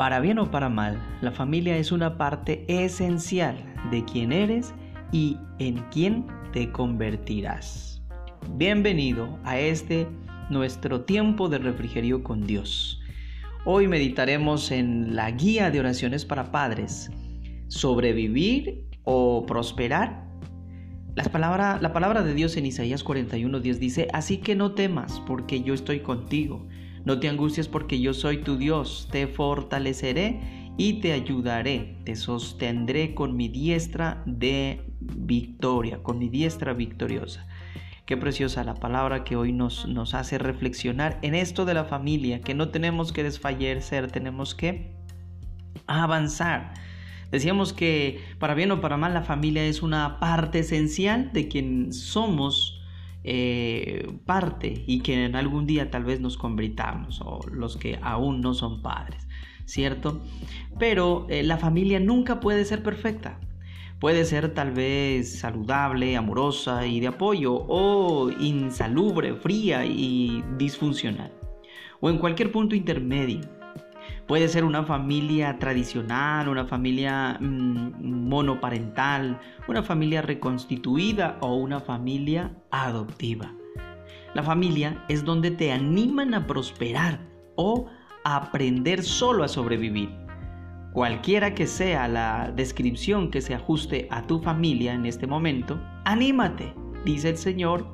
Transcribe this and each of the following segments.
Para bien o para mal, la familia es una parte esencial de quién eres y en quién te convertirás. Bienvenido a este nuestro tiempo de refrigerio con Dios. Hoy meditaremos en la guía de oraciones para padres. ¿Sobrevivir o prosperar? La palabra, la palabra de Dios en Isaías 41:10 dice, así que no temas porque yo estoy contigo no te angusties porque yo soy tu Dios, te fortaleceré y te ayudaré, te sostendré con mi diestra de victoria, con mi diestra victoriosa. Qué preciosa la palabra que hoy nos, nos hace reflexionar en esto de la familia, que no tenemos que desfallecer, tenemos que avanzar. Decíamos que para bien o para mal la familia es una parte esencial de quien somos eh, parte y que en algún día tal vez nos convirtamos o los que aún no son padres, ¿cierto? Pero eh, la familia nunca puede ser perfecta. Puede ser tal vez saludable, amorosa y de apoyo o insalubre, fría y disfuncional. O en cualquier punto intermedio. Puede ser una familia tradicional, una familia mm, monoparental, una familia reconstituida o una familia adoptiva. La familia es donde te animan a prosperar o a aprender solo a sobrevivir. Cualquiera que sea la descripción que se ajuste a tu familia en este momento, anímate, dice el Señor,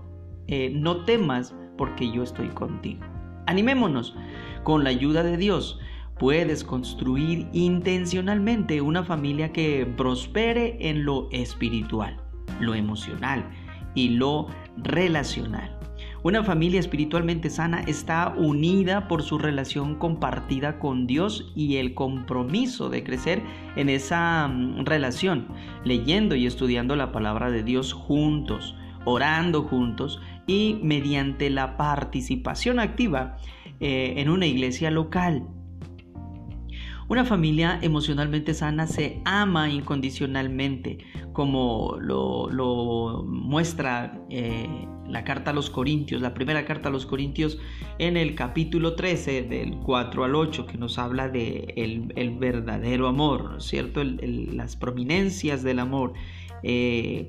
eh, no temas porque yo estoy contigo. Animémonos con la ayuda de Dios puedes construir intencionalmente una familia que prospere en lo espiritual, lo emocional y lo relacional. Una familia espiritualmente sana está unida por su relación compartida con Dios y el compromiso de crecer en esa mm, relación, leyendo y estudiando la palabra de Dios juntos, orando juntos y mediante la participación activa eh, en una iglesia local una familia emocionalmente sana se ama incondicionalmente, como lo, muestra eh, la carta a los Corintios, la primera carta a los Corintios en el capítulo 13 del 4 al 8, que nos habla de el, verdadero amor, ¿cierto? las prominencias del amor. Eh,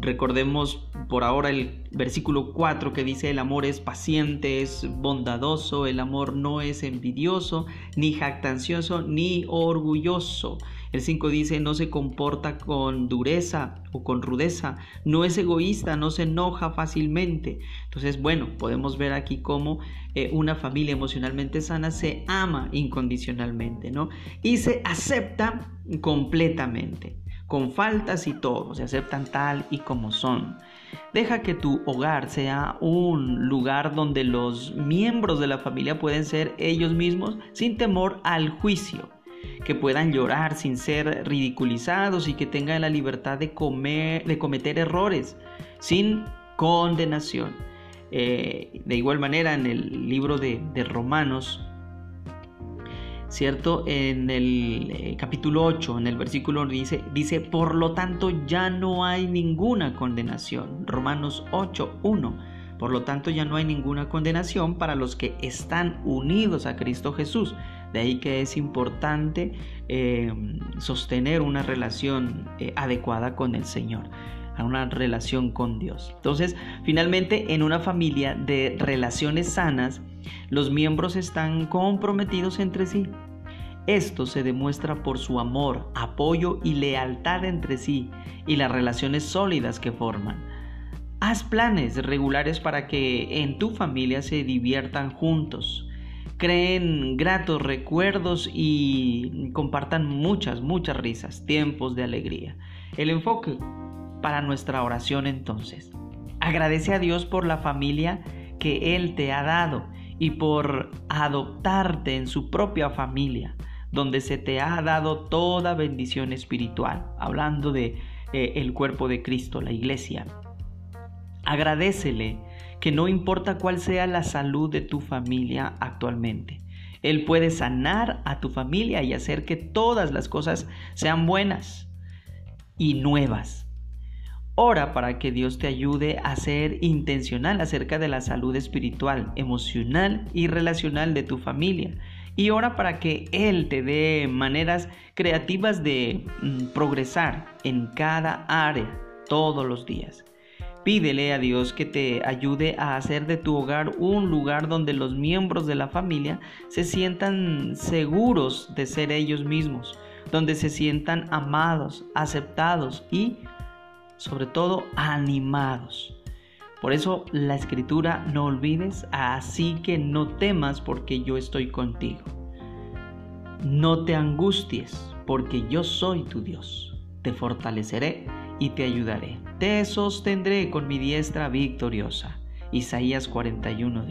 Recordemos por ahora el versículo 4 que dice el amor es paciente, es bondadoso, el amor no es envidioso, ni jactancioso, ni orgulloso. El 5 dice no se comporta con dureza o con rudeza, no es egoísta, no se enoja fácilmente. Entonces, bueno, podemos ver aquí cómo eh, una familia emocionalmente sana se ama incondicionalmente, ¿no? Y se acepta completamente con faltas y todo, se aceptan tal y como son. Deja que tu hogar sea un lugar donde los miembros de la familia pueden ser ellos mismos sin temor al juicio, que puedan llorar sin ser ridiculizados y que tengan la libertad de, comer, de cometer errores sin condenación. Eh, de igual manera, en el libro de, de Romanos, ¿cierto? En el eh, capítulo 8, en el versículo dice, dice, por lo tanto ya no hay ninguna condenación. Romanos 8, 1. Por lo tanto ya no hay ninguna condenación para los que están unidos a Cristo Jesús. De ahí que es importante eh, sostener una relación eh, adecuada con el Señor una relación con Dios. Entonces, finalmente, en una familia de relaciones sanas, los miembros están comprometidos entre sí. Esto se demuestra por su amor, apoyo y lealtad entre sí y las relaciones sólidas que forman. Haz planes regulares para que en tu familia se diviertan juntos, creen gratos recuerdos y compartan muchas, muchas risas, tiempos de alegría. El enfoque para nuestra oración entonces. Agradece a Dios por la familia que Él te ha dado y por adoptarte en su propia familia donde se te ha dado toda bendición espiritual, hablando de eh, el cuerpo de Cristo, la iglesia. Agradecele que no importa cuál sea la salud de tu familia actualmente. Él puede sanar a tu familia y hacer que todas las cosas sean buenas y nuevas. Ora para que Dios te ayude a ser intencional acerca de la salud espiritual, emocional y relacional de tu familia y ora para que Él te dé maneras creativas de mm, progresar en cada área todos los días. Pídele a Dios que te ayude a hacer de tu hogar un lugar donde los miembros de la familia se sientan seguros de ser ellos mismos, donde se sientan amados, aceptados y sobre todo animados. Por eso la escritura no olvides, así que no temas porque yo estoy contigo. No te angusties porque yo soy tu Dios. Te fortaleceré y te ayudaré. Te sostendré con mi diestra victoriosa. Isaías 41,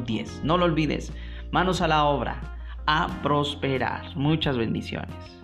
10. No lo olvides. Manos a la obra. A prosperar. Muchas bendiciones.